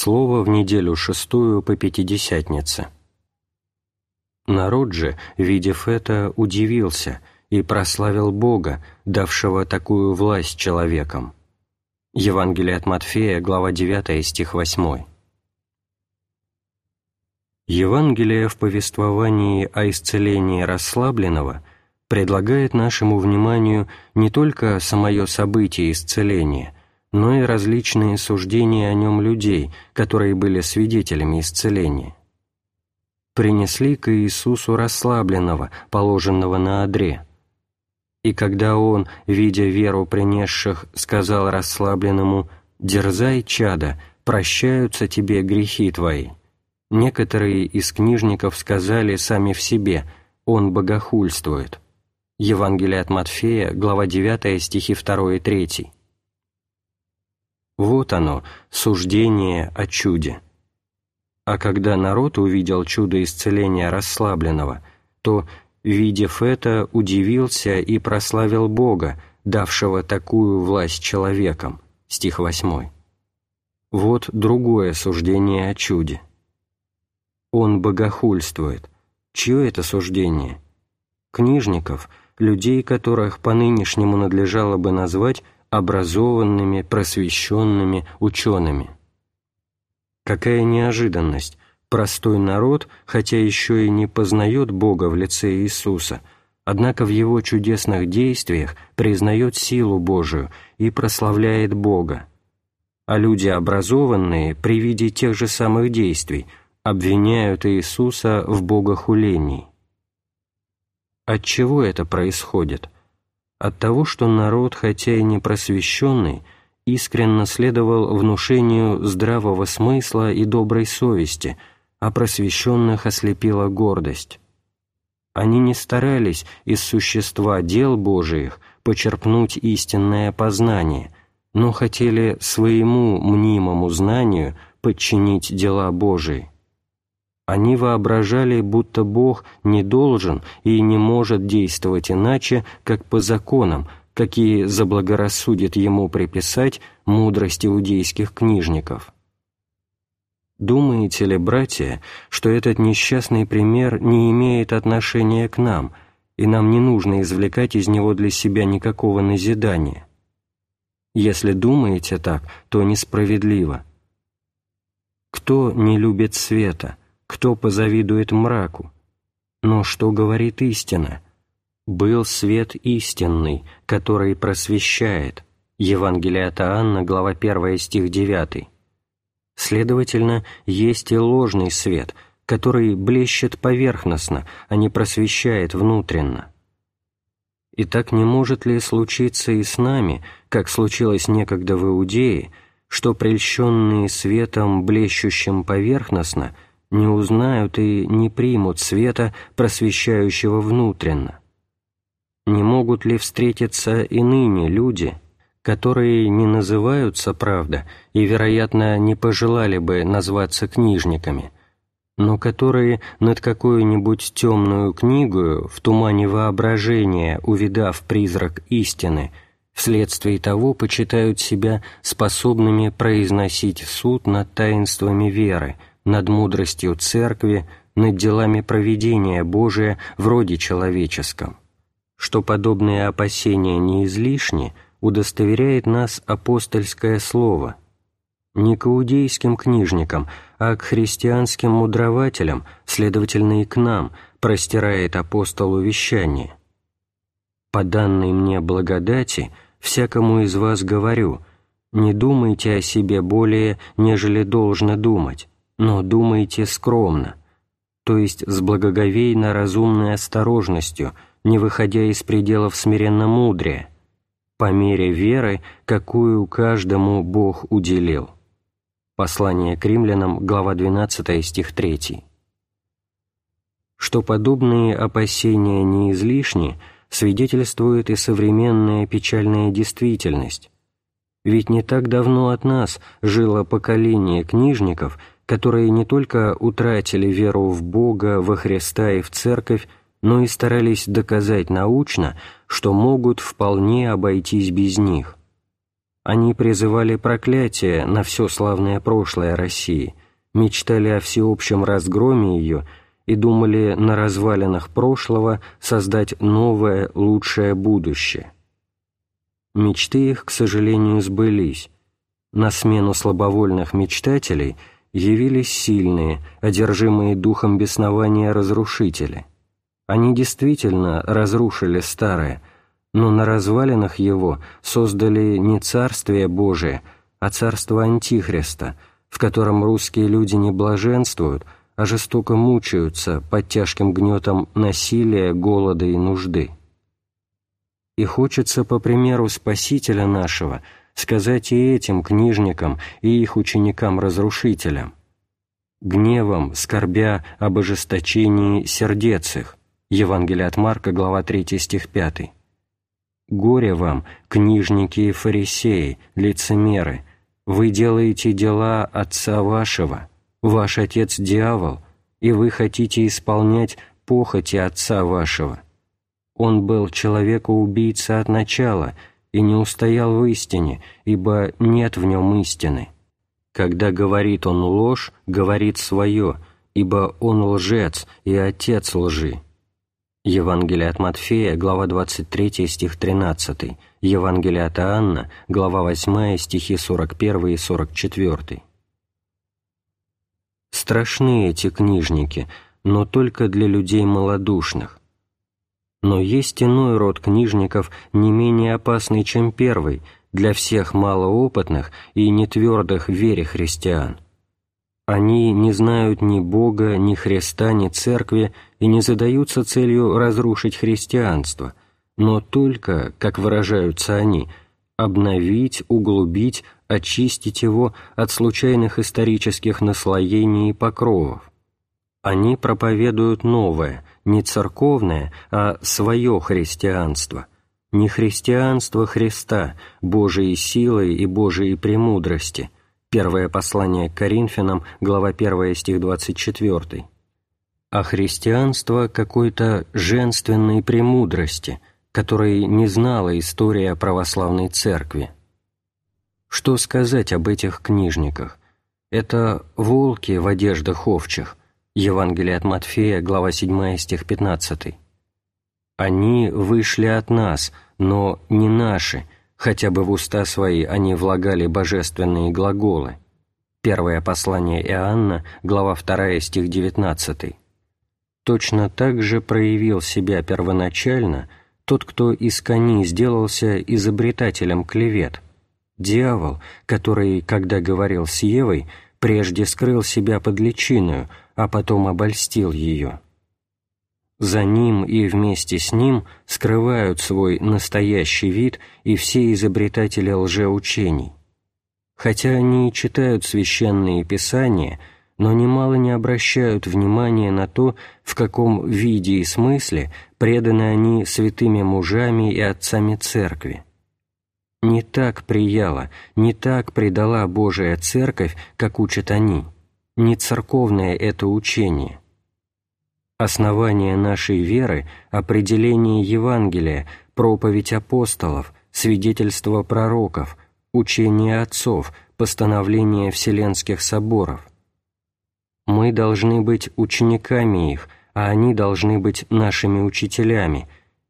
Слово в неделю шестую по Пятидесятнице. Народ же, видев это, удивился и прославил Бога, давшего такую власть человекам. Евангелие от Матфея, глава 9, стих 8. Евангелие в повествовании о исцелении расслабленного предлагает нашему вниманию не только самое событие исцеления, но и различные суждения о нем людей, которые были свидетелями исцеления. Принесли к Иисусу расслабленного, положенного на одре. И когда он, видя веру принесших, сказал расслабленному «Дерзай, чада, прощаются тебе грехи твои», Некоторые из книжников сказали сами в себе «он богохульствует». Евангелие от Матфея, глава 9, стихи 2 и 3. Вот оно, суждение о чуде. А когда народ увидел чудо исцеления расслабленного, то, видев это, удивился и прославил Бога, давшего такую власть человекам. Стих 8. Вот другое суждение о чуде он богохульствует. Чье это суждение? Книжников, людей, которых по-нынешнему надлежало бы назвать образованными, просвещенными учеными. Какая неожиданность! Простой народ, хотя еще и не познает Бога в лице Иисуса, однако в его чудесных действиях признает силу Божию и прославляет Бога. А люди образованные при виде тех же самых действий – обвиняют Иисуса в богохулении. От чего это происходит? От того, что народ, хотя и не просвещенный, искренно следовал внушению здравого смысла и доброй совести, а просвещенных ослепила гордость. Они не старались из существа дел Божиих почерпнуть истинное познание, но хотели своему мнимому знанию подчинить дела Божии. Они воображали, будто Бог не должен и не может действовать иначе, как по законам, какие заблагорассудит ему приписать мудрость иудейских книжников. Думаете ли, братья, что этот несчастный пример не имеет отношения к нам, и нам не нужно извлекать из него для себя никакого назидания? Если думаете так, то несправедливо. Кто не любит света – кто позавидует мраку? Но что говорит истина? «Был свет истинный, который просвещает» Евангелие от Иоанна, глава 1, стих 9. Следовательно, есть и ложный свет, который блещет поверхностно, а не просвещает внутренно. И так не может ли случиться и с нами, как случилось некогда в Иудее, что прельщенные светом, блещущим поверхностно – не узнают и не примут света, просвещающего внутренно? Не могут ли встретиться и ныне люди, которые не называются, правда, и, вероятно, не пожелали бы назваться книжниками, но которые над какую-нибудь темную книгу в тумане воображения, увидав призрак истины, вследствие того почитают себя способными произносить суд над таинствами веры – над мудростью Церкви, над делами проведения Божия в роде человеческом. Что подобные опасения не излишни, удостоверяет нас апостольское слово. Не к иудейским книжникам, а к христианским мудрователям, следовательно и к нам, простирает апостол увещание. «По данной мне благодати, всякому из вас говорю, не думайте о себе более, нежели должно думать, но думайте скромно, то есть с благоговейно разумной осторожностью, не выходя из пределов смиренно мудрия, по мере веры, какую каждому Бог уделил. Послание к римлянам, глава 12, стих 3. Что подобные опасения не излишни, свидетельствует и современная печальная действительность. Ведь не так давно от нас жило поколение книжников – которые не только утратили веру в Бога, во Христа и в Церковь, но и старались доказать научно, что могут вполне обойтись без них. Они призывали проклятие на все славное прошлое России, мечтали о всеобщем разгроме ее и думали на развалинах прошлого создать новое, лучшее будущее. Мечты их, к сожалению, сбылись. На смену слабовольных мечтателей явились сильные, одержимые духом беснования разрушители. Они действительно разрушили старое, но на развалинах его создали не Царствие Божие, а Царство Антихриста, в котором русские люди не блаженствуют, а жестоко мучаются под тяжким гнетом насилия, голода и нужды. И хочется, по примеру Спасителя нашего, сказать и этим книжникам, и их ученикам-разрушителям. Гневом, скорбя об ожесточении сердец их. Евангелие от Марка, глава 3, стих 5. «Горе вам, книжники и фарисеи, лицемеры! Вы делаете дела Отца вашего, ваш Отец – дьявол, и вы хотите исполнять похоти Отца вашего» Он был человека-убийца от начала и не устоял в истине, ибо нет в нем истины. Когда говорит он ложь, говорит свое, ибо он лжец и отец лжи. Евангелие от Матфея, глава 23, стих 13, Евангелие от Иоанна, глава 8, стихи 41 и 44. Страшны эти книжники, но только для людей малодушных, но есть иной род книжников, не менее опасный, чем первый, для всех малоопытных и нетвердых в вере христиан. Они не знают ни Бога, ни Христа, ни Церкви и не задаются целью разрушить христианство, но только, как выражаются они, обновить, углубить, очистить его от случайных исторических наслоений и покровов. Они проповедуют новое, не церковное, а свое христианство, не христианство Христа, Божией силой и Божией премудрости. Первое послание к Коринфянам, глава 1, стих 24. А христианство какой-то женственной премудрости, которой не знала история православной церкви. Что сказать об этих книжниках? Это волки в одеждах овчих, Евангелие от Матфея, глава 7, стих 15. «Они вышли от нас, но не наши, хотя бы в уста свои они влагали божественные глаголы». Первое послание Иоанна, глава 2, стих 19. Точно так же проявил себя первоначально тот, кто из кони сделался изобретателем клевет, дьявол, который, когда говорил с Евой, прежде скрыл себя под личиною, а потом обольстил ее. За ним и вместе с ним скрывают свой настоящий вид и все изобретатели лжеучений. Хотя они читают священные писания, но немало не обращают внимания на то, в каком виде и смысле преданы они святыми мужами и отцами Церкви. Не так прияла, не так предала Божия Церковь, как учат они – не церковное это учение. Основание нашей веры – определение Евангелия, проповедь апостолов, свидетельство пророков, учение отцов, постановление Вселенских соборов. Мы должны быть учениками их, а они должны быть нашими учителями,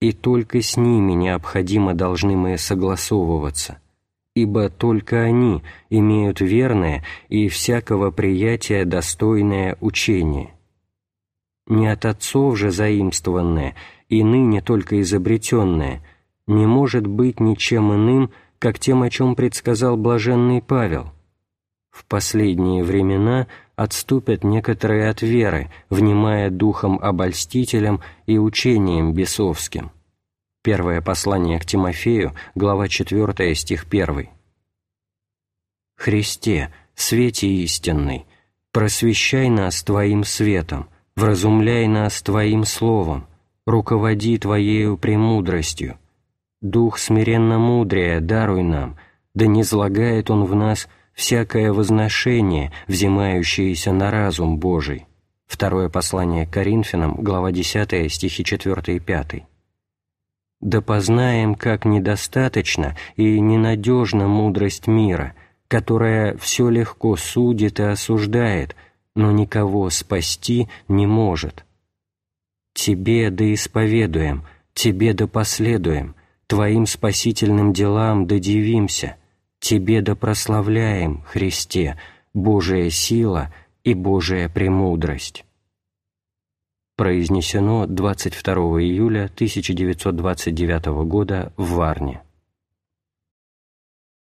и только с ними необходимо должны мы согласовываться – ибо только они имеют верное и всякого приятия достойное учение. Не от отцов же заимствованное и ныне только изобретенное не может быть ничем иным, как тем, о чем предсказал блаженный Павел. В последние времена отступят некоторые от веры, внимая духом обольстителям и учением бесовским. Первое послание к Тимофею, глава 4, стих 1. «Христе, свете истинный, просвещай нас Твоим светом, вразумляй нас Твоим словом, руководи Твоею премудростью. Дух смиренно мудрее даруй нам, да не злагает Он в нас всякое возношение, взимающееся на разум Божий». Второе послание к Коринфянам, глава 10, стихи 4 и 5. Да познаем, как недостаточно и ненадежна мудрость мира, которая все легко судит и осуждает, но никого спасти не может. Тебе да исповедуем, Тебе да последуем, Твоим спасительным делам да дивимся, Тебе да прославляем, Христе, Божия сила и Божия премудрость» произнесено 22 июля 1929 года в Варне.